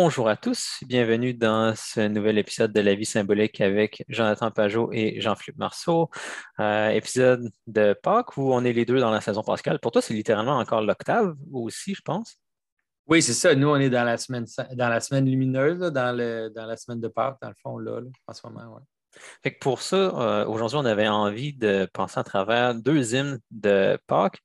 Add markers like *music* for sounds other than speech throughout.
Bonjour à tous, bienvenue dans ce nouvel épisode de La vie symbolique avec Jonathan Pajot et Jean-Philippe Marceau. Euh, épisode de Pâques où on est les deux dans la saison pascale. Pour toi, c'est littéralement encore l'octave aussi, je pense. Oui, c'est ça. Nous, on est dans la semaine, dans la semaine lumineuse, dans, le, dans la semaine de Pâques, dans le fond, là, en ce moment. Ouais. Fait que pour ça, euh, aujourd'hui, on avait envie de penser à travers deux hymnes de Pâques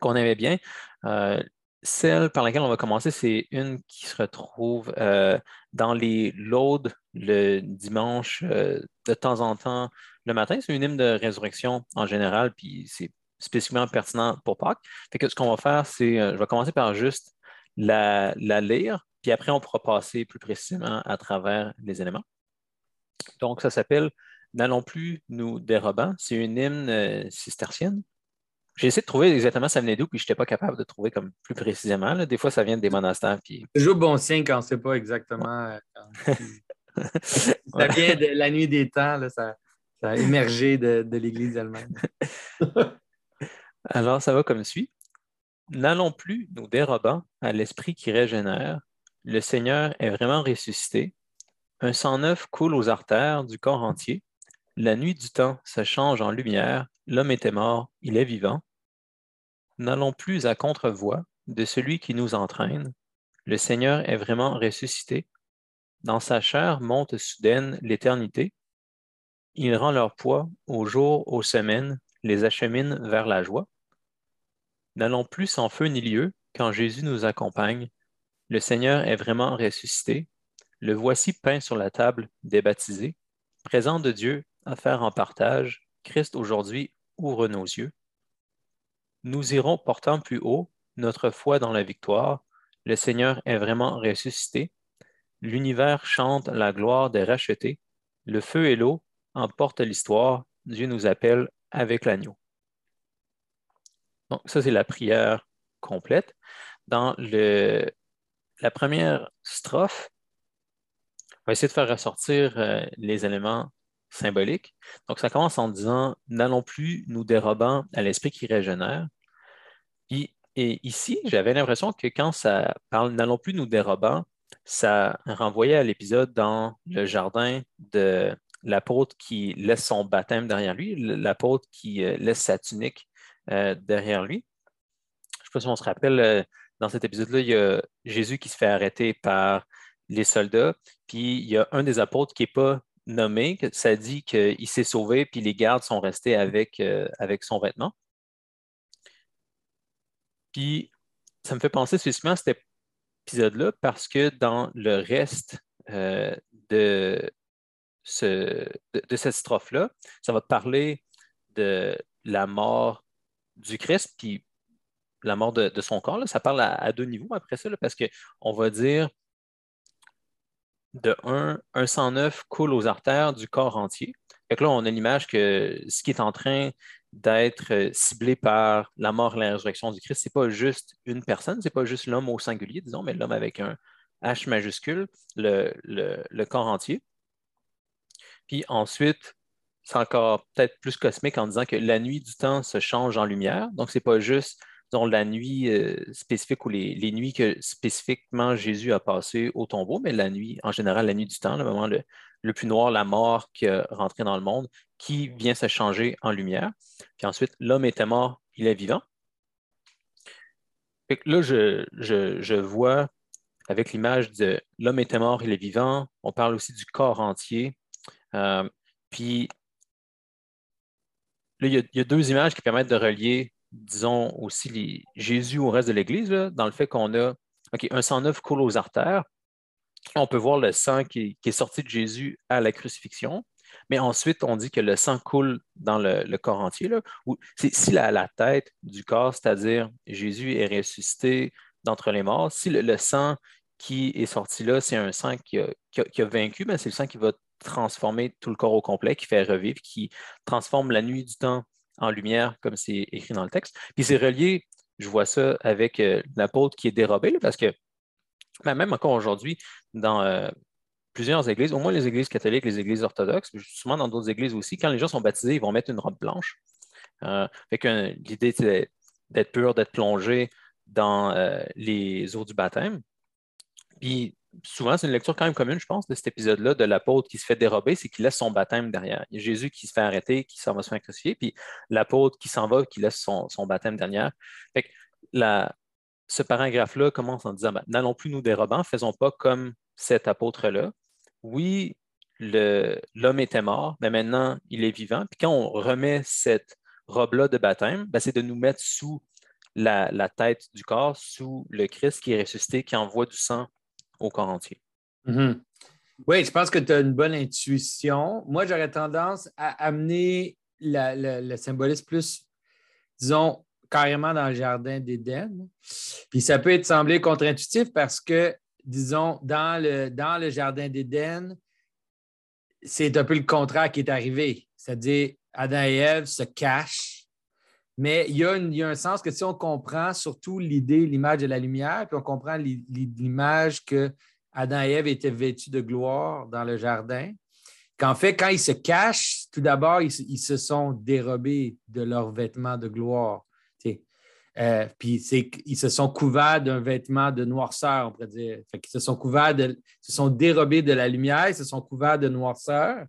qu'on aimait bien. Euh, celle par laquelle on va commencer, c'est une qui se retrouve euh, dans les laudes le dimanche euh, de temps en temps le matin. C'est une hymne de résurrection en général, puis c'est spécifiquement pertinent pour Pâques. Ce qu'on va faire, c'est, euh, je vais commencer par juste la, lire, puis après on pourra passer plus précisément à travers les éléments. Donc, ça s'appelle N'allons plus nous dérobant. C'est une hymne cistercienne. J'ai essayé de trouver exactement ça venait d'où, puis je n'étais pas capable de trouver comme plus précisément. Des fois, ça vient des monastères. Puis... C'est toujours bon signe quand on ne sait pas exactement. Euh, *laughs* ça vient de la nuit des temps, ça, a émergé de, l'Église elle-même. *laughs* Alors, ça va comme suit. N'allons plus nous dérobant à l'esprit qui régénère. Le Seigneur est vraiment ressuscité. Un sang neuf coule aux artères du corps entier. La nuit du temps se change en lumière, l'homme était mort, il est vivant. N'allons plus à contre-voie de celui qui nous entraîne. Le Seigneur est vraiment ressuscité. Dans sa chair monte soudaine l'éternité. Il rend leur poids aux jours, aux semaines, les achemine vers la joie. N'allons plus sans feu ni lieu quand Jésus nous accompagne. Le Seigneur est vraiment ressuscité. Le voici peint sur la table des baptisés. Présent de Dieu, à faire en partage, Christ aujourd'hui ouvre nos yeux. Nous irons portant plus haut notre foi dans la victoire. Le Seigneur est vraiment ressuscité. L'univers chante la gloire des rachetés. Le feu et l'eau emportent l'histoire. Dieu nous appelle avec l'agneau. Donc, ça, c'est la prière complète. Dans le, la première strophe, on va essayer de faire ressortir euh, les éléments symbolique. Donc, ça commence en disant N'allons plus nous dérobant à l'esprit qui régénère. Et, ici, j'avais l'impression que quand ça parle N'allons plus nous dérobant, ça renvoyait à l'épisode dans le jardin de l'apôtre qui laisse son baptême derrière lui, l'apôtre qui euh, laisse sa tunique euh, derrière lui. Je ne sais pas si on se rappelle, euh, dans cet épisode-là, il y a Jésus qui se fait arrêter par les soldats, puis il y a un des apôtres qui n'est pas nommé, ça dit qu'il s'est sauvé, puis les gardes sont restés avec, euh, avec son vêtement. Puis, ça me fait penser spécifiquement à cet épisode-là parce que dans le reste euh, de, ce, de, cette strophe-là, ça va parler de la mort du Christ, puis la mort de, son corps. Ça parle à, deux niveaux après ça, parce qu'on va dire de 1, un 109 coule aux artères du corps entier. Fait là, on a l'image que ce qui est en train d'être euh, ciblé par la mort et la résurrection du Christ, ce n'est pas juste une personne, ce n'est pas juste l'homme au singulier, disons, mais l'homme avec un H majuscule, le, corps entier. Puis ensuite, c'est encore peut-être plus cosmique en disant que la nuit du temps se change en lumière. Donc, ce n'est pas juste la nuit euh, spécifique ou les, nuits que spécifiquement Jésus a passées au tombeau, mais la nuit, en général, la nuit du temps, le moment le, plus noir, la mort qui est rentrée dans le monde, qui vient se changer en lumière. Puis ensuite, l'homme était mort, il est vivant. là, je, vois avec l'image de l'homme était mort, il est vivant. On parle aussi du corps entier. Euh, puis là, il y, a, deux images qui permettent de relier disons, aussi Jésus au reste de l'Église, dans le fait qu'on a un sang neuf coule aux artères. On peut voir le sang qui, est sorti de Jésus à la crucifixion, mais ensuite, on dit que le sang coule dans le, corps entier. Là, si la, tête du corps, c'est-à-dire Jésus est ressuscité d'entre les morts, si le, sang qui est sorti là, c'est un sang qui a, vaincu, mais c'est le sang qui va transformer tout le corps au complet, qui fait revivre, qui transforme la nuit du temps en lumière, comme c'est écrit dans le texte. Puis c'est relié, je vois ça avec euh, l'apôtre qui est dérobé, parce que ben, même encore aujourd'hui, dans euh, plusieurs églises, au moins les églises catholiques, les églises orthodoxes, souvent dans d'autres églises aussi, quand les gens sont baptisés, ils vont mettre une robe blanche. Euh, l'idée, c'est d'être pur, d'être plongé dans les eaux du baptême. Puis souvent, c'est une lecture quand même commune, je pense, de cet épisode-là, de l'apôtre qui se fait dérober, c'est qu'il laisse son baptême derrière. Il y a Jésus qui se fait arrêter, qui s'en va se faire crucifier, puis l'apôtre qui s'en va, qui laisse son, baptême derrière. Fait ce paragraphe-là commence en disant ben, N'allons plus nous dérobant, faisons pas comme cet apôtre-là. Oui, l'homme était mort, mais maintenant il est vivant. Puis quand on remet cette robe-là de baptême, ben, c'est de nous mettre sous la, tête du corps, sous le Christ qui est ressuscité, qui envoie du sang au corps entier. Mm-hmm. Oui, je pense que tu as une bonne intuition. Moi, j'aurais tendance à amener le symbolisme plus, disons, carrément dans le jardin d'Éden. Puis ça peut être semblé contre-intuitif parce que, disons, dans le, dans le jardin d'Éden, c'est un peu le contraire qui est arrivé. C'est-à-dire, Adam et Ève se cachent, mais il y, a il y, a un sens que si on comprend surtout l'idée, l'image de la lumière, puis on comprend l'image que Adam et Ève étaient vêtus de gloire dans le jardin, qu'en fait, quand ils se cachent, tout d'abord, ils, se sont dérobés de leurs vêtements de gloire. Euh, puis ils se sont couverts d'un vêtement de noirceur, on pourrait dire. ils se sont couverts se sont dérobés de la lumière, ils se sont couverts de noirceur.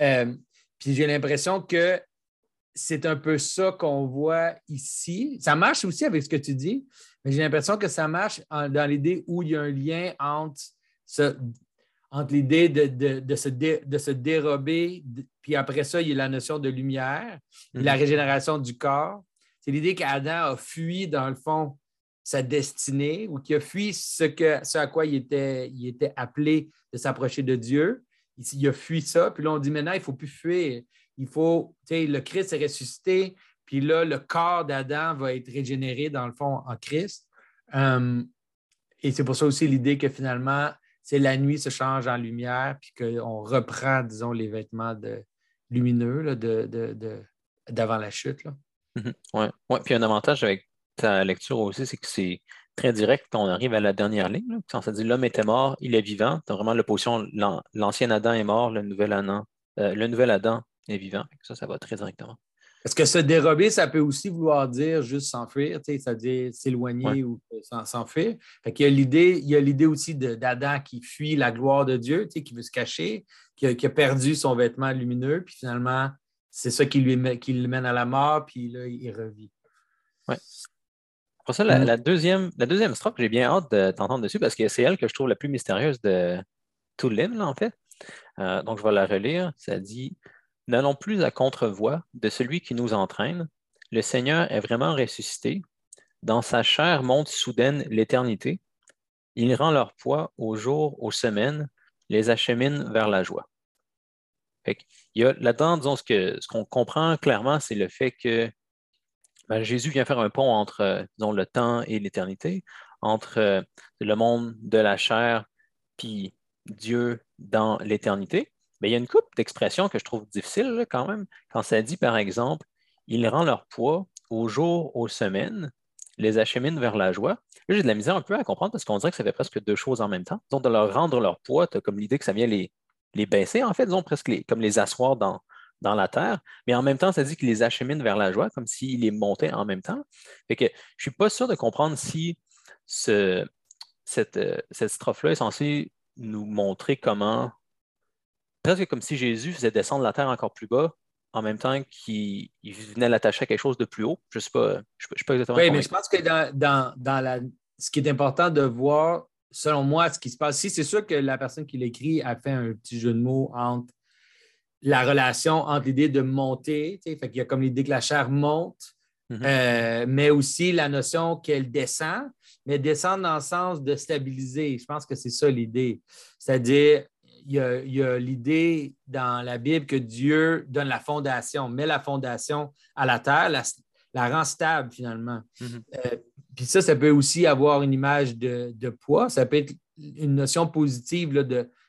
Euh, puis j'ai l'impression que c'est un peu ça qu'on voit ici. Ça marche aussi avec ce que tu dis, mais j'ai l'impression que ça marche dans l'idée où il y a un lien entre, entre l'idée de, se de, se dérober, puis après ça, il y a la notion de lumière, la mhm. régénération du corps. C'est l'idée qu'Adam a fui, dans le fond, sa destinée ou qu'il a fui ce, que, ce à quoi il était, il était appelé de s'approcher de Dieu. Il, il, a fui ça. Puis là, on dit maintenant, il ne faut plus fuir. Il faut, tu sais, le Christ est ressuscité. Puis là, le corps d'Adam va être régénéré, dans le fond, en Christ. Hum, et c'est pour ça aussi l'idée que finalement, c'est la nuit se change en lumière, puis qu'on reprend, disons, les vêtements lumineux de, de, d'avant la chute. Là. Mhm. Oui, ouais. puis un avantage avec ta lecture aussi, c'est que c'est très direct on arrive à la dernière ligne. Quand ça dit l'homme était mort, il est vivant, tu vraiment l'opposition l'ancien Adam est mort, le nouvel Adam, euh, le nouvel Adam est vivant. Ça, ça va très directement. Est-ce que se dérober, ça peut aussi vouloir dire juste s'enfuir, c'est-à-dire s'éloigner ou s'enfuir? Fait qu'il y a l'idée, il y a l'idée aussi d'Adam qui fuit la gloire de Dieu, qui veut se cacher, qui a, qui a, perdu son vêtement lumineux, puis finalement, c'est ça qui, lui qui le mène à la mort, puis là, il revit. Oui. Pour ça, la, deuxième, la deuxième strophe, j'ai bien hâte de t'entendre dessus parce que c'est elle que je trouve la plus mystérieuse de tout l'hymne, en fait. Euh, donc, je vais la relire. Ça dit N'allons plus à contre-voix de celui qui nous entraîne. Le Seigneur est vraiment ressuscité. Dans sa chair monte soudaine l'éternité. Il rend leur poids aux jours, aux semaines, les achemine vers la joie là-dedans, disons, ce qu'on comprend clairement, c'est le fait que ben, Jésus vient faire un pont entre euh, le temps et l'éternité, entre euh, le monde de la chair puis Dieu dans l'éternité. Mais il y a une coupe d'expressions que je trouve difficile quand même. Quand ça dit, par exemple, il rend leur poids aux jours, aux semaines, les achemine vers la joie. j'ai de la misère un peu à comprendre parce qu'on dirait que ça fait presque deux choses en même temps. Donc, de leur rendre leur poids, tu as comme l'idée que ça vient les, les baisser, en fait, disons presque comme les asseoir dans, dans la terre, mais en même temps, ça dit qu'il les achemine vers la joie, comme s'il les montait en même temps. Fait que je ne suis pas sûr de comprendre si ce, cette, euh, cette strophe-là est censée nous montrer comment, presque comme si Jésus faisait descendre la terre encore plus bas, en même temps qu'il venait l'attacher à quelque chose de plus haut. Je ne sais pas, je, sais pas exactement. Oui, mais je pense que dans, dans, dans la, ce qui est important de voir, selon moi, ce qui se passe ici, c'est sûr que la personne qui l'écrit a fait un petit jeu de mots entre la relation entre l'idée de monter, fait qu'il y a comme l'idée que la chair monte, mm-hmm. euh, mais aussi la notion qu'elle descend, mais descend dans le sens de stabiliser. Je pense que c'est ça l'idée. C'est-à-dire, y a, l'idée dans la Bible que Dieu donne la fondation, met la fondation à la terre, la, rend stable finalement. Mm-hmm. Euh, puis ça, ça peut aussi avoir une image de, poids. Ça peut être une notion positive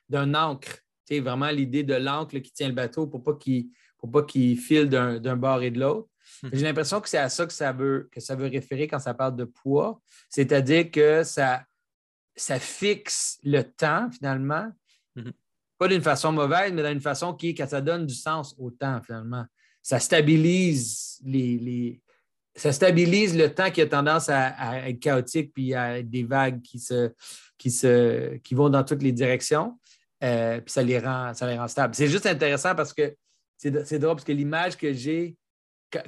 d'un ancre. Tu vraiment l'idée de l'ancre qui tient le bateau pour pas qu'il pas qu'il file d'un bord et de l'autre. Hmm. J'ai l'impression que c'est à ça que ça, veut, que ça veut référer quand ça parle de poids. C'est-à-dire que ça, ça fixe le temps, finalement. Hmm. Pas d'une façon mauvaise, mais d'une façon qui, que ça donne du sens au temps, finalement. Ça stabilise les, ça stabilise le temps qui a tendance à, être chaotique puis à des vagues qui, se, qui, se, qui vont dans toutes les directions. Euh, puis ça les rend, ça les rend stables. C'est juste intéressant parce que c'est drôle parce que l'image que j'ai,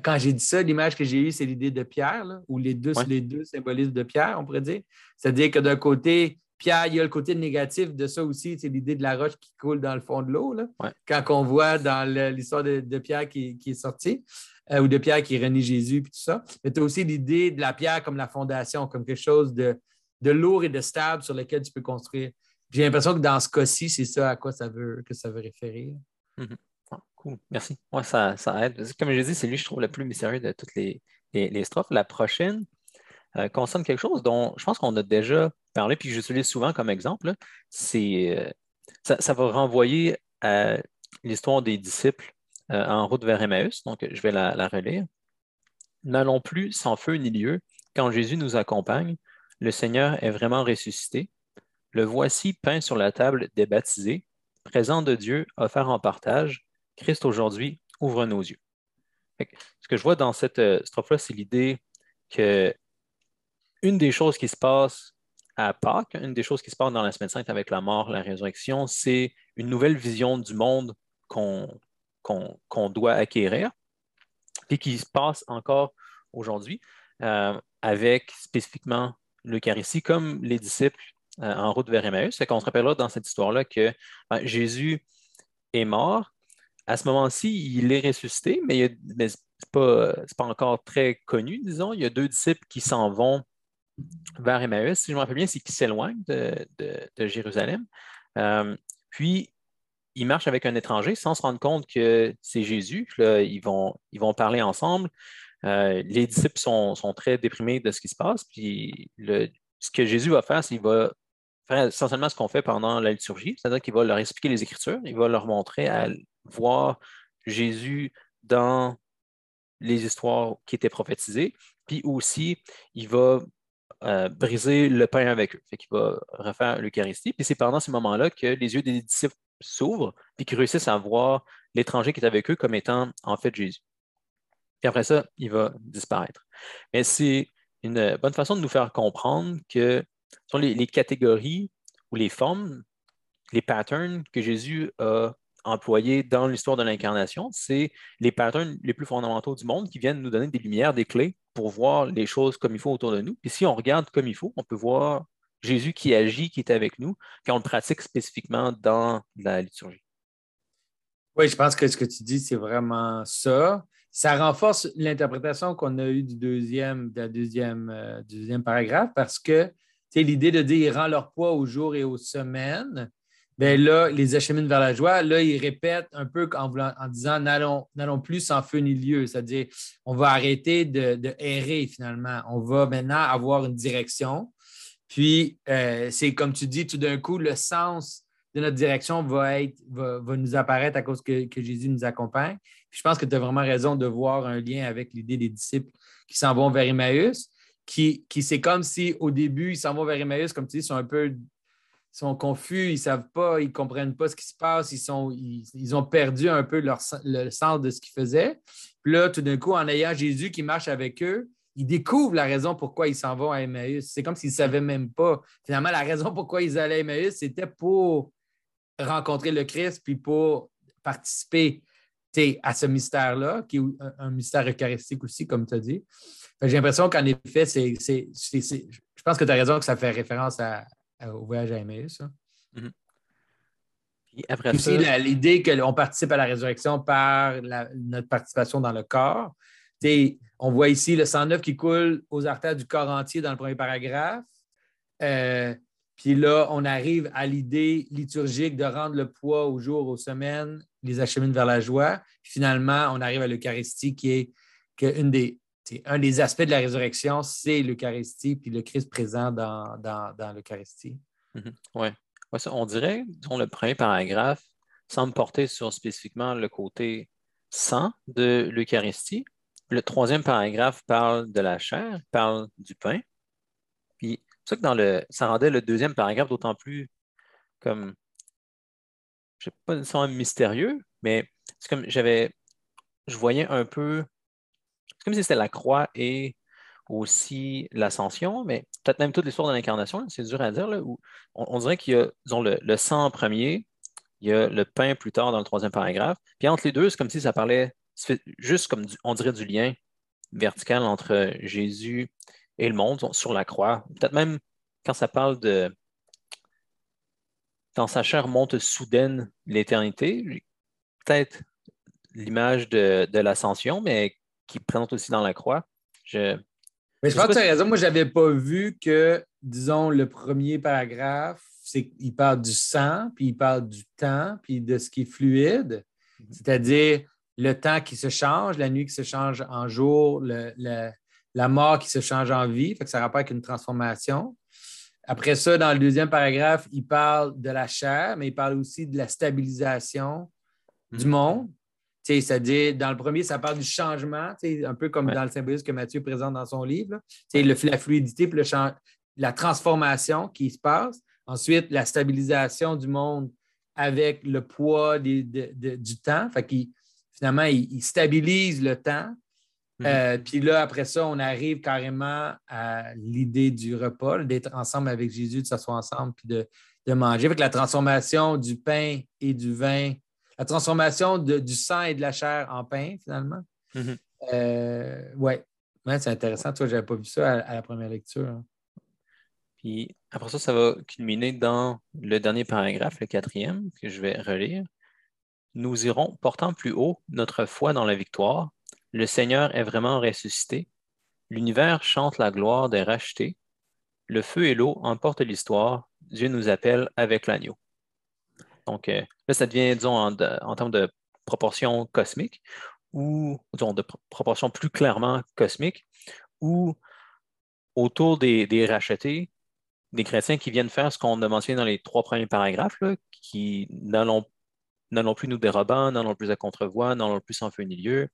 quand j'ai dit ça, l'image que j'ai eue, c'est l'idée de Pierre, ou les deux, les deux symbolismes de Pierre, on pourrait dire. C'est-à-dire que d'un côté, Pierre, il y a le côté négatif de ça aussi, c'est l'idée de la roche qui coule dans le fond de l'eau, quand on voit dans l'histoire de, Pierre qui, est sorti, euh, ou de Pierre qui renie Jésus, puis tout ça. Mais tu as aussi l'idée de la pierre comme la fondation, comme quelque chose de, de lourd et de stable sur lequel tu peux construire. J'ai l'impression que dans ce cas-ci, c'est ça à quoi ça veut, que ça veut référer. Mm-hmm. Cool, merci. Ouais, ça, ça aide. Comme je dit, c'est lui, je trouve, le plus mystérieux de toutes les, les, strophes. La prochaine euh, concerne quelque chose dont je pense qu'on a déjà parlé, puis j'utilise souvent comme exemple. C'est, euh, ça, va renvoyer à l'histoire des disciples euh, en route vers Emmaüs. Donc, je vais la, la relire. N'allons plus sans feu ni lieu. Quand Jésus nous accompagne, le Seigneur est vraiment ressuscité. Le voici peint sur la table des baptisés, présent de Dieu, offert en partage. Christ aujourd'hui ouvre nos yeux. Ce que je vois dans cette euh, strophe-là, c'est l'idée que une des choses qui se passe à Pâques, une des choses qui se passe dans la semaine sainte avec la mort, la résurrection, c'est une nouvelle vision du monde qu'on doit acquérir, et qui se passe encore aujourd'hui euh, avec spécifiquement l'Eucharistie, comme les disciples euh, en route vers Emmaüs. C'est qu'on se rappellera dans cette histoire-là que ben, Jésus est mort. À ce moment-ci, il est ressuscité, mais, ce n'est pas, encore très connu, disons. Il y a deux disciples qui s'en vont vers Emmaüs. Si je me rappelle bien, c'est qu'ils s'éloignent de, Jérusalem. Euh, puis, ils marchent avec un étranger sans se rendre compte que c'est Jésus. Là, ils, vont, ils vont parler ensemble. Euh, les disciples sont, très déprimés de ce qui se passe. Puis ce que Jésus va faire, c'est qu'il va faire essentiellement ce qu'on fait pendant la liturgie, c'est-à-dire qu'il va leur expliquer les Écritures, il va leur montrer à voir Jésus dans les histoires qui étaient prophétisées, puis aussi, il va euh, briser le pain avec eux, fait qu'il va refaire l'Eucharistie, puis c'est pendant ce moment là que les yeux des disciples s'ouvrent, puis qu'ils réussissent à voir l'étranger qui est avec eux comme étant en fait Jésus. Puis après ça, il va disparaître. Mais c'est une bonne façon de nous faire comprendre que sont les, catégories ou les formes, les patterns que Jésus a employés dans l'histoire de l'incarnation, c'est les patterns les plus fondamentaux du monde qui viennent nous donner des lumières, des clés pour voir les choses comme il faut autour de nous. Puis si on regarde comme il faut, on peut voir Jésus qui agit, qui est avec nous, quand on le pratique spécifiquement dans la liturgie. Oui, je pense que ce que tu dis, c'est vraiment ça. Ça renforce l'interprétation qu'on a eue du deuxième, deuxième, euh, deuxième paragraphe parce que l'idée de dire ils rendent leur poids au jour et aux semaines, bien là, les acheminent vers la joie. Là, ils répètent un peu en, en disant n'allons plus sans feu ni lieu, c'est-à-dire on va arrêter de, errer finalement. On va maintenant avoir une direction. Puis, euh, c'est comme tu dis, tout d'un coup, le sens de notre direction va, va, nous apparaître à cause que, Jésus nous accompagne. je pense que tu as vraiment raison de voir un lien avec l'idée des disciples qui s'en vont vers Emmaüs qui, c'est comme si au début, ils s'en vont vers Emmaüs, comme tu dis, ils sont un peu sont confus, ils ne savent pas, ils ne comprennent pas ce qui se passe, ils, sont, ils, ont perdu un peu leur, le sens de ce qu'ils faisaient. Puis là, tout d'un coup, en ayant Jésus qui marche avec eux, ils découvrent la raison pourquoi ils s'en vont à Emmaüs. C'est comme s'ils ne savaient même pas. Finalement, la raison pourquoi ils allaient à Emmaüs, c'était pour rencontrer le Christ puis pour participer à ce mystère-là, qui est un, mystère eucharistique aussi, comme tu as dit. J'ai l'impression qu'en effet, c'est, je pense que tu as raison que ça fait référence au voyage à Emmaüs. Mm-hmm. après aussi, l'idée qu'on participe à la résurrection par notre participation dans le corps. on voit ici le sang neuf qui coule aux artères du corps entier dans le premier paragraphe. Euh, puis là, on arrive à l'idée liturgique de rendre le poids au jour, aux semaines, les achemine vers la joie. finalement, on arrive à l'Eucharistie qui est une des, un des aspects de la résurrection, c'est l'Eucharistie, puis le Christ présent dans, dans, l'Eucharistie. Mhm. Oui. on dirait, dont le premier paragraphe semble porter sur spécifiquement le côté sang de l'Eucharistie. Le troisième paragraphe parle de la chair, parle du pain. Puis, c'est ça que dans le, ça rendait le deuxième paragraphe d'autant plus comme, je ne sais pas nécessairement mystérieux, mais c'est comme j'avais, je voyais un peu comme si c'était la croix et aussi l'ascension, mais peut-être même toute l'histoire de l'incarnation, c'est dur à dire, là, où on, dirait qu'il y a, disons, le, le, sang en premier, il y a le pain plus tard dans le troisième paragraphe, puis entre les deux, c'est comme si ça parlait juste comme on dirait du lien vertical entre Jésus et le monde sur la croix. Peut-être même quand ça parle de dans sa chair monte soudaine l'éternité, peut-être l'image de, l'ascension, mais qui présente aussi dans la croix. Je, mais je pense que tu as raison. Moi, je n'avais pas vu que, disons, le premier paragraphe, c'est qu'il parle du sang, puis il parle du temps, puis de ce qui est fluide, mhm. c'est-à-dire le temps qui se change, la nuit qui se change en jour, la mort qui se change en vie. Fait que ça rappelle avec une transformation. Après ça, dans le deuxième paragraphe, il parle de la chair, mais il parle aussi de la stabilisation du mhm. monde. C'est-à-dire, dans le premier, ça parle du changement, un peu comme dans le symbolisme que Mathieu présente dans son livre. Le, la fluidité, puis la transformation qui se passe. Ensuite, la stabilisation du monde avec le poids du temps. Fait finalement, il, stabilise le temps. Mhm. Euh, puis là, après ça, on arrive carrément à l'idée du repas, d'être ensemble avec Jésus, de s'asseoir ensemble, puis de, manger. Avec la transformation du pain et du vin la transformation du sang et de la chair en pain, finalement. Euh, ouais. c'est intéressant. Toi, je n'avais pas vu ça à, la première lecture. Hein. Puis après ça, ça va culminer dans le dernier paragraphe, le quatrième, que je vais relire. Nous irons portant plus haut notre foi dans la victoire. Le Seigneur est vraiment ressuscité. L'univers chante la gloire des rachetés. Le feu et l'eau emportent l'histoire. Dieu nous appelle avec l'agneau. Donc euh, là, ça devient, disons, en, termes de proportion cosmique, ou disons, de proportion plus clairement cosmique, ou autour des, rachetés, des chrétiens qui viennent faire ce qu'on a mentionné dans les trois premiers paragraphes, qui n'allons plus nous dérobant, n'allons plus à contrevoix, n'allons plus en feu ni lieu.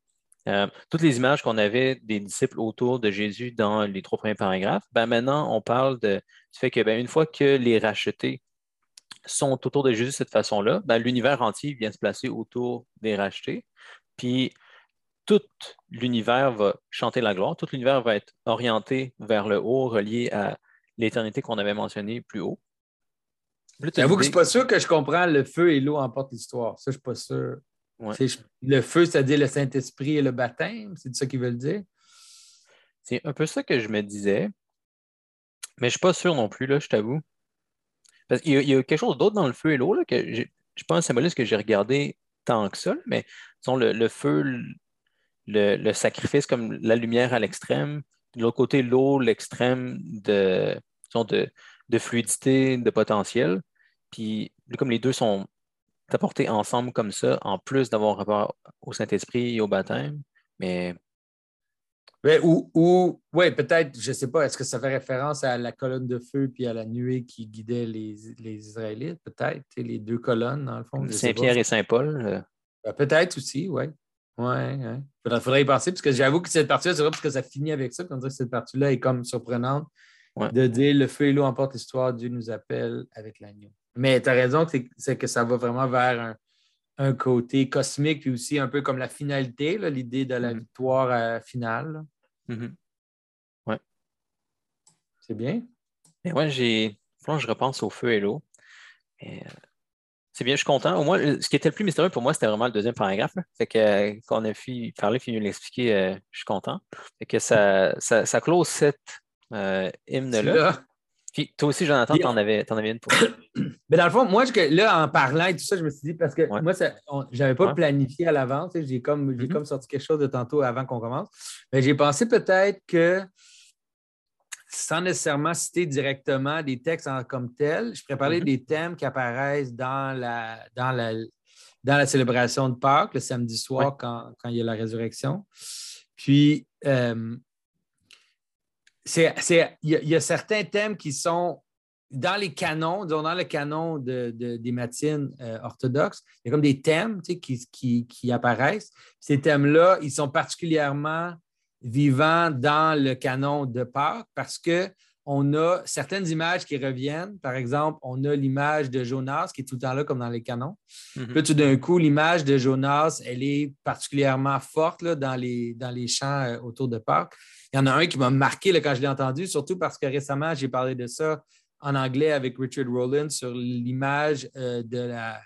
Euh, toutes les images qu'on avait des disciples autour de Jésus dans les trois premiers paragraphes, ben maintenant, on parle de, du fait que ben, une fois que les rachetés sont autour de Jésus de cette façon-là, ben, l'univers entier vient se placer autour des rachetés. Puis tout l'univers va chanter la gloire, tout l'univers va être orienté vers le haut, relié à l'éternité qu'on avait mentionnée plus haut. J'avoue que je ne suis pas sûr que je comprends le feu et l'eau emportent l'histoire. Ça, je ne suis pas sûr. Le feu, c'est-à-dire le Saint-Esprit et le baptême, c'est ça qu'ils veulent dire? C'est un peu ça que je me disais, mais je ne suis pas sûr non plus, là, je t'avoue. Parce qu'il y, a quelque chose d'autre dans le feu et l'eau, que je un symboliste que j'ai regardé tant que ça, mais le, feu, le, sacrifice comme la lumière à l'extrême, de l'autre côté, l'eau, l'extrême de, de, de, fluidité, de potentiel. Puis comme les deux sont apportés ensemble comme ça, en plus d'avoir rapport au Saint-Esprit et au baptême, mais ou, ou oui, peut-être, je ne sais pas, est-ce que ça fait référence à la colonne de feu puis à la nuée qui guidait les, les Israélites, peut-être, les deux colonnes, dans le fond. Saint-Pierre et Saint-Paul. Euh. Ben, peut-être aussi, oui. Oui, ouais. Il faudrait, y penser, parce que j'avoue que cette partie-là, c'est vrai parce que ça finit avec ça, qu'on dirait que cette partie-là est comme surprenante de dire le feu et l'eau emportent l'histoire, Dieu nous appelle avec l'agneau. Mais tu as raison, c'est que ça va vraiment vers un, un côté cosmique, puis aussi un peu comme la finalité, l'idée de la mm-hmm. victoire euh, finale. Mm-hmm. Ouais. C'est bien? Mais ouais, j'ai. je repense au feu et l'eau. Euh, c'est bien, je suis content. Au moins, ce qui était le plus mystérieux pour moi, c'était vraiment le deuxième paragraphe. Fait que quand on a fini, parlé, fini de l'expliquer, euh, je suis content. Fait que ça, ça, ça close cette hymne-là. Puis toi aussi, Jonathan, tu en avais, en avais une pour. *coughs* Mais dans le fond, moi, là, en parlant et tout ça, je me suis dit, parce que moi, je n'avais pas planifié à l'avance. J'ai comme, mm-hmm. comme sorti quelque chose de tantôt avant qu'on commence. Mais j'ai pensé peut-être que, sans nécessairement citer directement des textes en, comme tels, je parler mm-hmm. des thèmes qui apparaissent dans la, dans la, dans la célébration de Pâques, le samedi soir, quand, il y a la résurrection. Puis, euh, il y, a certains thèmes qui sont dans les canons, dans le canon des matines euh, orthodoxes, il y a comme des thèmes qui, apparaissent. Ces thèmes-là, ils sont particulièrement vivants dans le canon de Pâques parce que on a certaines images qui reviennent. Par exemple, on a l'image de Jonas qui est tout le temps là, comme dans les canons. Mhm. Puis tout d'un coup, l'image de Jonas, elle est particulièrement forte dans, les, dans les champs euh, autour de Pâques. Il y en a un qui m'a marqué quand je l'ai entendu, surtout parce que récemment, j'ai parlé de ça en anglais avec Richard Rowland sur l'image euh, de la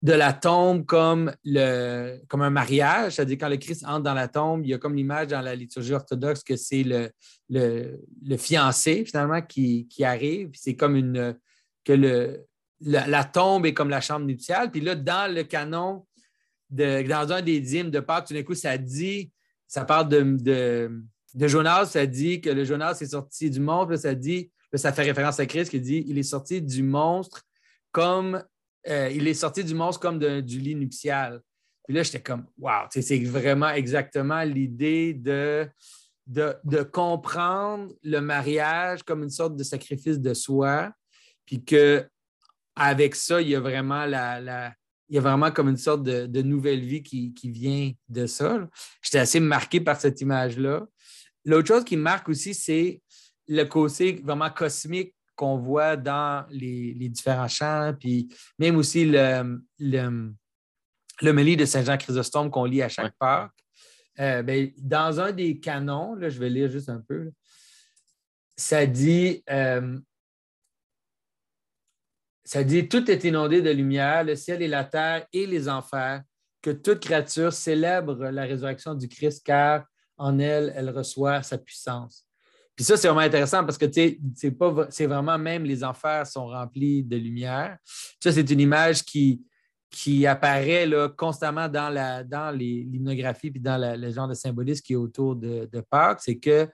de la tombe comme, le, comme un mariage, c'est-à-dire quand le Christ entre dans la tombe, il y a comme l'image dans la liturgie orthodoxe que c'est le, le, fiancé finalement qui, arrive. C'est comme une que le, la, tombe est comme la chambre nuptiale. Puis là, dans le canon, de, dans un des dîmes de Pâques, tout d'un coup, ça dit, ça parle de, Jonas, ça dit que le Jonas est sorti du monstre, ça dit, ça fait référence à Christ qui dit il est sorti du monstre comme euh, il est sorti du monstre comme du lit nuptial. Puis là, j'étais comme, wow, c'est vraiment exactement l'idée de, de, comprendre le mariage comme une sorte de sacrifice de soi, puis qu'avec ça, il y a vraiment la, il y a vraiment comme une sorte de, nouvelle vie qui, vient de ça. J'étais assez marqué par cette image-là. L'autre chose qui me marque aussi, c'est le côté vraiment cosmique qu'on voit dans les, différents chants, puis même aussi le, le, de Saint-Jean Chrysostome qu'on lit à chaque part. Euh, ben, dans un des canons, là, je vais lire juste un peu, ça dit euh, ça dit Tout est inondé de lumière, le ciel et la terre et les enfers, que toute créature célèbre la résurrection du Christ, car en elle, elle reçoit sa puissance. Puis ça, c'est vraiment intéressant parce que c'est c'est vraiment même les enfers sont remplis de lumière. Ça, c'est une image qui, qui apparaît là, constamment dans, la, dans l'hymnographie puis dans le genre de symbolisme qui est autour de, de Pâques. C'est que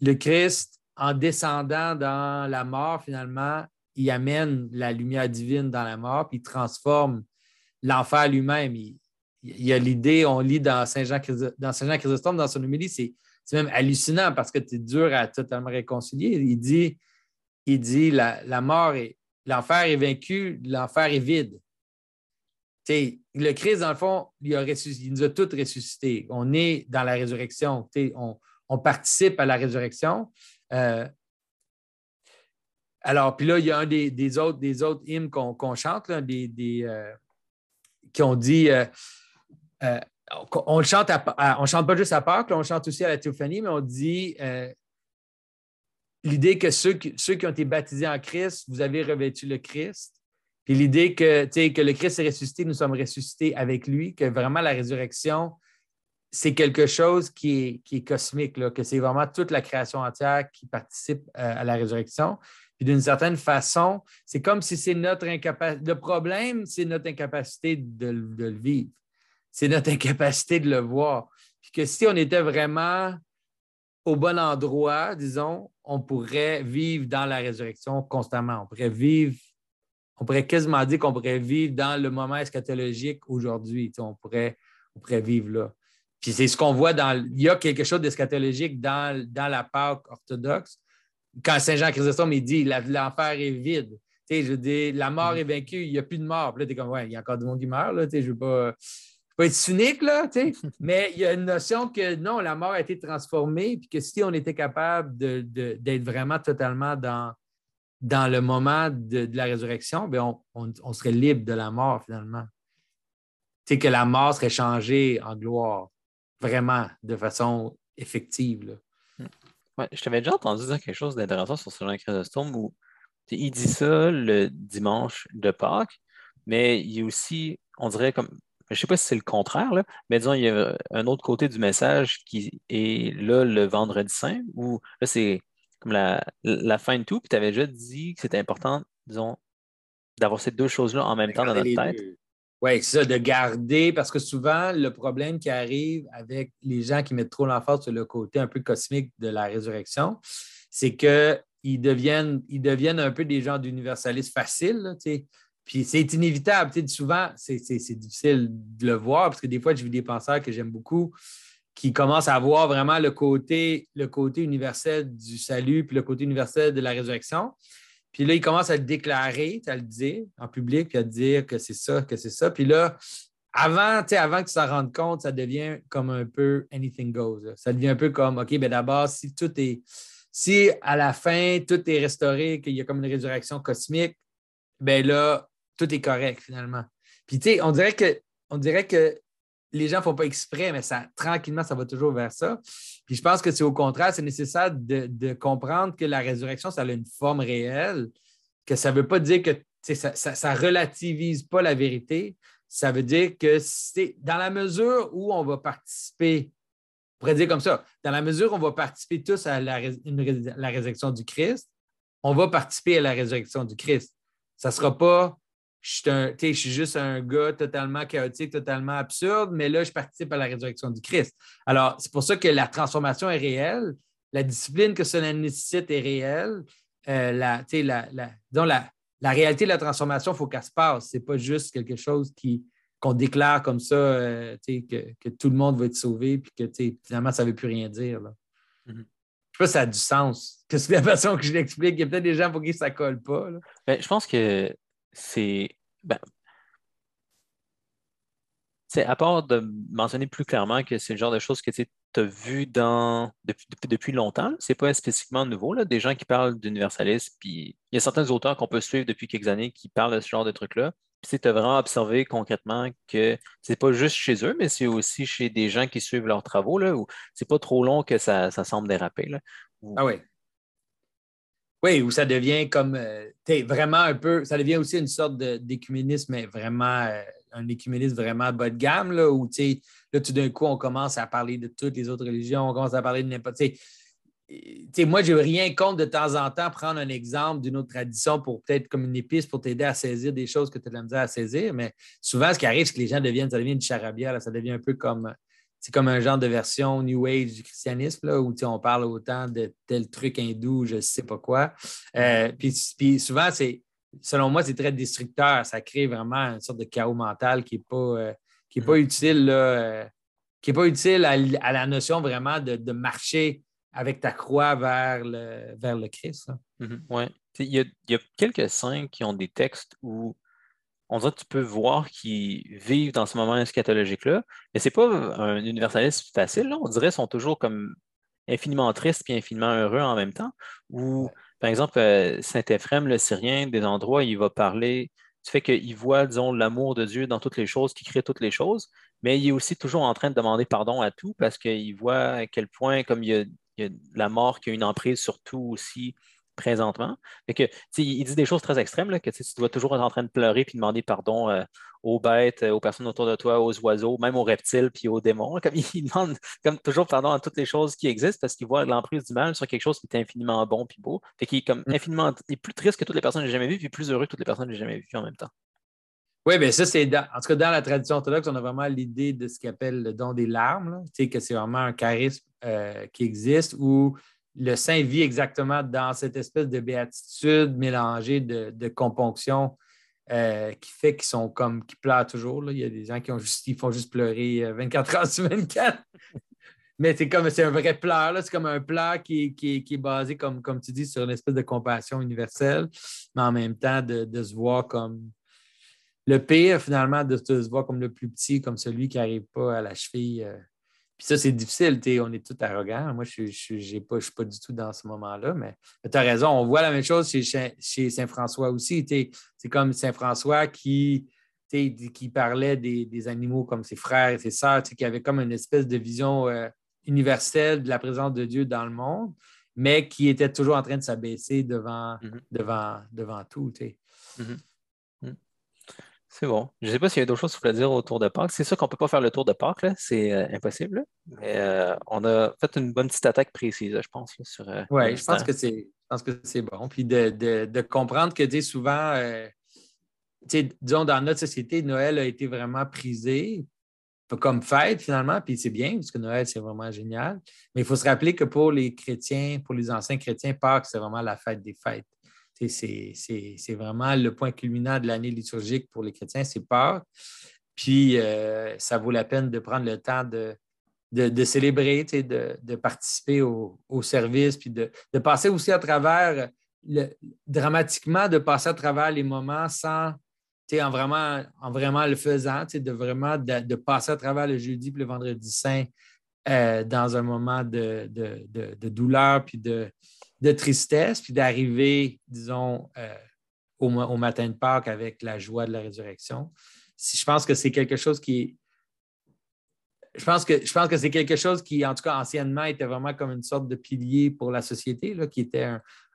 le Christ, en descendant dans la mort, finalement, il amène la lumière divine dans la mort, puis il transforme l'enfer lui-même. Y a l'idée, on lit dans Saint-Jean dans Saint dans son homélie, c'est même hallucinant parce que c'est dur à totalement réconcilier. Il dit, il dit la, la mort l'enfer est vaincu, l'enfer est vide. le Christ, dans le fond, il, a il, nous a tous ressuscités. On est dans la résurrection. On, on, participe à la résurrection. Euh, alors, puis là, il y a un des, autres, des autres hymnes qu'on chante, des, euh, qui ont dit euh, on chante, on chante pas juste à Pâques, on chante aussi à la théophanie, mais on dit euh, l'idée que ceux qui, ont été baptisés en Christ, vous avez revêtu le Christ. Puis l'idée que, le Christ est ressuscité, nous sommes ressuscités avec lui, que vraiment la résurrection, c'est quelque chose qui est, cosmique, que c'est vraiment toute la création entière qui participe euh, à la résurrection. Puis d'une certaine façon, c'est comme si c'est notre incapacité. Le problème, c'est notre incapacité de le vivre c'est notre *laughs* incapacité de le voir. Puis que si on était vraiment au bon endroit, disons, on pourrait vivre dans la résurrection constamment. On pourrait vivre, on pourrait quasiment dire qu'on pourrait vivre dans le moment eschatologique aujourd'hui. On pourrait, on pourrait vivre là. Puis c'est ce qu'on voit dans. Il y a quelque chose d'eschatologique dans, dans la Pâque orthodoxe. Quand Saint Jean Chrysostome il dit l'enfer est vide. je veux dire, la mort mm. est vaincue, il n'y a plus de mort. Puis là, tu es comme, ouais, il y a encore du monde qui meurt. Là, je ne veux pas pas être cynique, là, *laughs* mais il y a une notion que non, la mort a été transformée, puis que si on était capable d'être vraiment totalement dans, dans le moment de, la résurrection, bien, on, serait libre de la mort finalement. sais que la mort serait changée en gloire, vraiment, de façon effective. Ouais, je t'avais déjà entendu dire quelque chose d'intéressant sur ce Jean Chrysostome où il dit ça le dimanche de Pâques, mais il y a aussi, on dirait comme je ne sais pas si c'est le contraire, mais disons, il y a un autre côté du message qui est là le vendredi saint, où là, c'est comme la, fin de tout, puis tu avais déjà dit que c'était important, disons, d'avoir ces deux choses-là en même temps dans notre tête. Oui, c'est ça, de garder, parce que souvent, le problème qui arrive avec les gens qui mettent trop l'emphase sur le côté un peu cosmique de la résurrection, c'est qu'ils deviennent, ils deviennent un peu des gens d'universalistes faciles. Puis c'est inévitable. Tu sais, souvent, c'est difficile de le voir parce que des fois, j'ai vu des penseurs que j'aime beaucoup qui commencent à voir vraiment le côté, le côté universel du salut puis le côté universel de la résurrection. Puis là, ils commencent à le déclarer, à le dire en public, puis à dire que c'est ça, que c'est ça. Puis là, avant, avant qu'ils s'en rendent compte, ça devient comme un peu anything goes. Ça devient un peu comme, OK, bien d'abord, si tout est Si à la fin, tout est restauré, qu'il y a comme une résurrection cosmique, ben là, tout est correct finalement. Puis tu sais, on dirait que on dirait que les gens ne font pas exprès, mais ça, tranquillement, ça va toujours vers ça. Puis je pense que c'est au contraire, c'est nécessaire de, comprendre que la résurrection, ça a une forme réelle, que ça ne veut pas dire que ça ne relativise pas la vérité. Ça veut dire que c'est dans la mesure où on va participer, on pourrait dire comme ça, dans la mesure où on va participer tous à la, la résurrection du Christ, on va participer à la résurrection du Christ. Ça ne sera pas je suis, juste un gars totalement chaotique, totalement absurde, mais là, je participe à la résurrection du Christ. Alors, c'est pour ça que la transformation est réelle, la discipline que cela nécessite est réelle. Euh, la, la, la, réalité de la transformation, il faut qu'elle se passe. Ce n'est pas juste quelque chose qui, qu'on déclare comme ça, euh, que, que, tout le monde va être sauvé, puis que finalement, ça ne veut plus rien dire. Là. Mm-hmm. Je ne sais pas si ça a du sens. Que c'est la façon que je l'explique? Il y a peut-être des gens pour qui ça ne colle pas. Ben, je pense que c'est. Ben, à part de mentionner plus clairement que c'est le genre de choses que tu as vu dans, depuis, depuis, longtemps, c'est pas spécifiquement nouveau, des gens qui parlent d'universalisme, puis il y a certains auteurs qu'on peut suivre depuis quelques années qui parlent de ce genre de trucs-là. Puis tu as vraiment observé concrètement que c'est pas juste chez eux, mais c'est aussi chez des gens qui suivent leurs travaux, là, où c'est pas trop long que ça, semble déraper. Là, Ah oui. Oui, où ça devient comme euh, vraiment un peu, ça devient aussi une sorte d'écuménisme, mais vraiment euh, un écuménisme vraiment bas de gamme, là, où là, tout d'un coup, on commence à parler de toutes les autres religions, on commence à parler de n'importe. Moi, je n'ai rien contre de temps en temps prendre un exemple d'une autre tradition pour peut-être comme une épice pour t'aider à saisir des choses que tu as de à saisir. Mais souvent, ce qui arrive, c'est que les gens deviennent, ça devient une charabia, ça devient un peu comme c'est comme un genre de version New Age du christianisme, là, où on parle autant de tel truc hindou, je ne sais pas quoi. Euh, puis, souvent, c'est, selon moi, c'est très destructeur. Ça crée vraiment une sorte de chaos mental qui n'est pas, euh, qui est pas utile, euh, qui est pas utile à, la notion vraiment de, marcher avec ta croix vers le, vers le Christ. Mm-hmm. Oui. Il y, a, il y a quelques saints qui ont des textes où on dirait que tu peux voir qu'ils vivent dans ce moment eschatologique-là, mais ce n'est pas un universalisme facile. On dirait qu'ils sont toujours comme infiniment tristes et infiniment heureux en même temps. Ou, par exemple, euh, Saint-Éphrem, le Syrien, des endroits, il va parler du fait qu'il voit, disons, l'amour de Dieu dans toutes les choses, qui crée toutes les choses, mais il est aussi toujours en train de demander pardon à tout parce qu'il voit à quel point, comme il y a la mort qui a une emprise sur tout aussi, présentement. que, il dit des choses très extrêmes, là, que tu dois toujours être en train de pleurer puis demander pardon euh, aux bêtes, euh, aux personnes autour de toi, aux oiseaux, même aux reptiles puis aux démons. *laughs* Comme il demande comme toujours pardon à toutes les choses qui existent parce qu'il voit l'emprise du mal sur quelque chose qui est infiniment bon puis beau. Fait qu'il est comme mm. infiniment est plus triste que toutes les personnes que j'ai jamais vues puis plus heureux que toutes les personnes que j'ai jamais vues en même temps. Oui, bien ça, c'est en tout cas dans la tradition orthodoxe, on a vraiment l'idée de ce qu'on appelle le don des larmes, que c'est vraiment un charisme euh, qui existe où le saint vit exactement dans cette espèce de béatitude mélangée de, componction euh, qui fait qu'ils sont comme qui pleurent toujours. Il y a des gens qui ont juste, font juste pleurer 24 euh, heures sur 24. *laughs* Mais c'est comme c'est un vrai pleur, c'est comme un pleur qui, est basé, comme, comme tu dis, sur une espèce de compassion universelle, mais en même temps de, se voir comme le pire, finalement, de, se voir comme le plus petit, comme celui qui n'arrive pas à la cheville. Euh, puis ça, c'est difficile, on est tout arrogant. Moi, je ne suis pas du tout dans ce moment-là, mais tu as raison, on voit la même chose chez, Saint-François aussi. C'est comme Saint-François qui, qui parlait des, animaux comme ses frères et ses sœurs, qui avait comme une espèce de vision euh, universelle de la présence de Dieu dans le monde, mais qui était toujours en train de s'abaisser devant, mm-hmm. devant, devant tout. Mm-hmm. C'est bon. Je ne sais pas s'il y a d'autres choses vous voulez dire autour de Pâques. C'est sûr qu'on ne peut pas faire le tour de Pâques, c'est euh, impossible. Mais euh, on a fait une bonne petite attaque précise, je pense. sur, euh, oui, je pense que c'est. que c'est bon. Puis de, comprendre que souvent, disons, dans notre société, Noël a été vraiment prisé comme fête finalement, puis c'est bien, parce que Noël, c'est vraiment génial. Mais il faut se rappeler que pour les chrétiens, pour les anciens chrétiens, Pâques, c'est vraiment la fête des fêtes. C'est vraiment le point culminant de l'année liturgique pour les chrétiens, c'est Pâques. Puis euh, ça vaut la peine de prendre le temps de, célébrer, de, participer au, service, puis de, passer aussi à travers, dramatiquement, de passer à travers les moments sans, en vraiment, en vraiment le faisant, de vraiment de, passer à travers le jeudi et le vendredi saint euh, dans un moment de, douleur puis de, tristesse, puis d'arriver, disons, euh, au, matin de Pâques avec la joie de la résurrection. Je pense que c'est quelque chose qui je pense que, je pense que c'est quelque chose qui, en tout cas, anciennement, était vraiment comme une sorte de pilier pour la société, là, qui était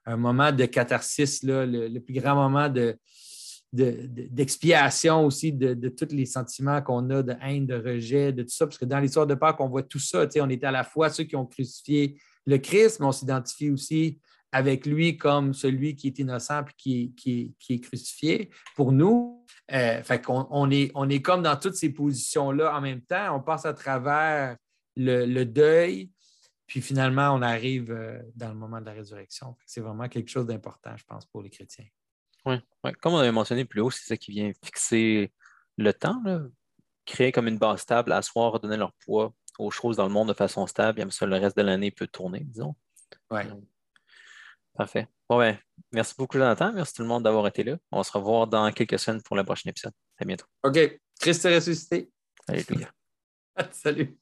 un, moment de catharsis, là, le, plus grand moment de, d'expiation aussi de, tous les sentiments qu'on a de haine, de rejet, de tout ça, parce que dans l'histoire de Pâques, on voit tout ça. On était à la fois ceux qui ont crucifié le Christ, mais on s'identifie aussi avec lui comme celui qui est innocent et qui, est crucifié pour nous. Euh, fait on est, comme dans toutes ces positions-là en même temps. On passe à travers le, deuil, puis finalement, on arrive euh, dans le moment de la résurrection. C'est vraiment quelque chose d'important, je pense, pour les chrétiens. Oui, comme on avait mentionné plus haut, c'est ça qui vient fixer le temps, créer comme une base stable, asseoir, donner leur poids aux choses dans le monde de façon stable, et ça, le reste de l'année peut tourner, disons. Oui. Parfait. Bon, ben, merci beaucoup, Jonathan. Merci tout le monde d'avoir été là. On se revoir dans quelques semaines pour le prochain épisode. À bientôt. OK. Christ est ressuscité. Alléluia. Salut. *laughs*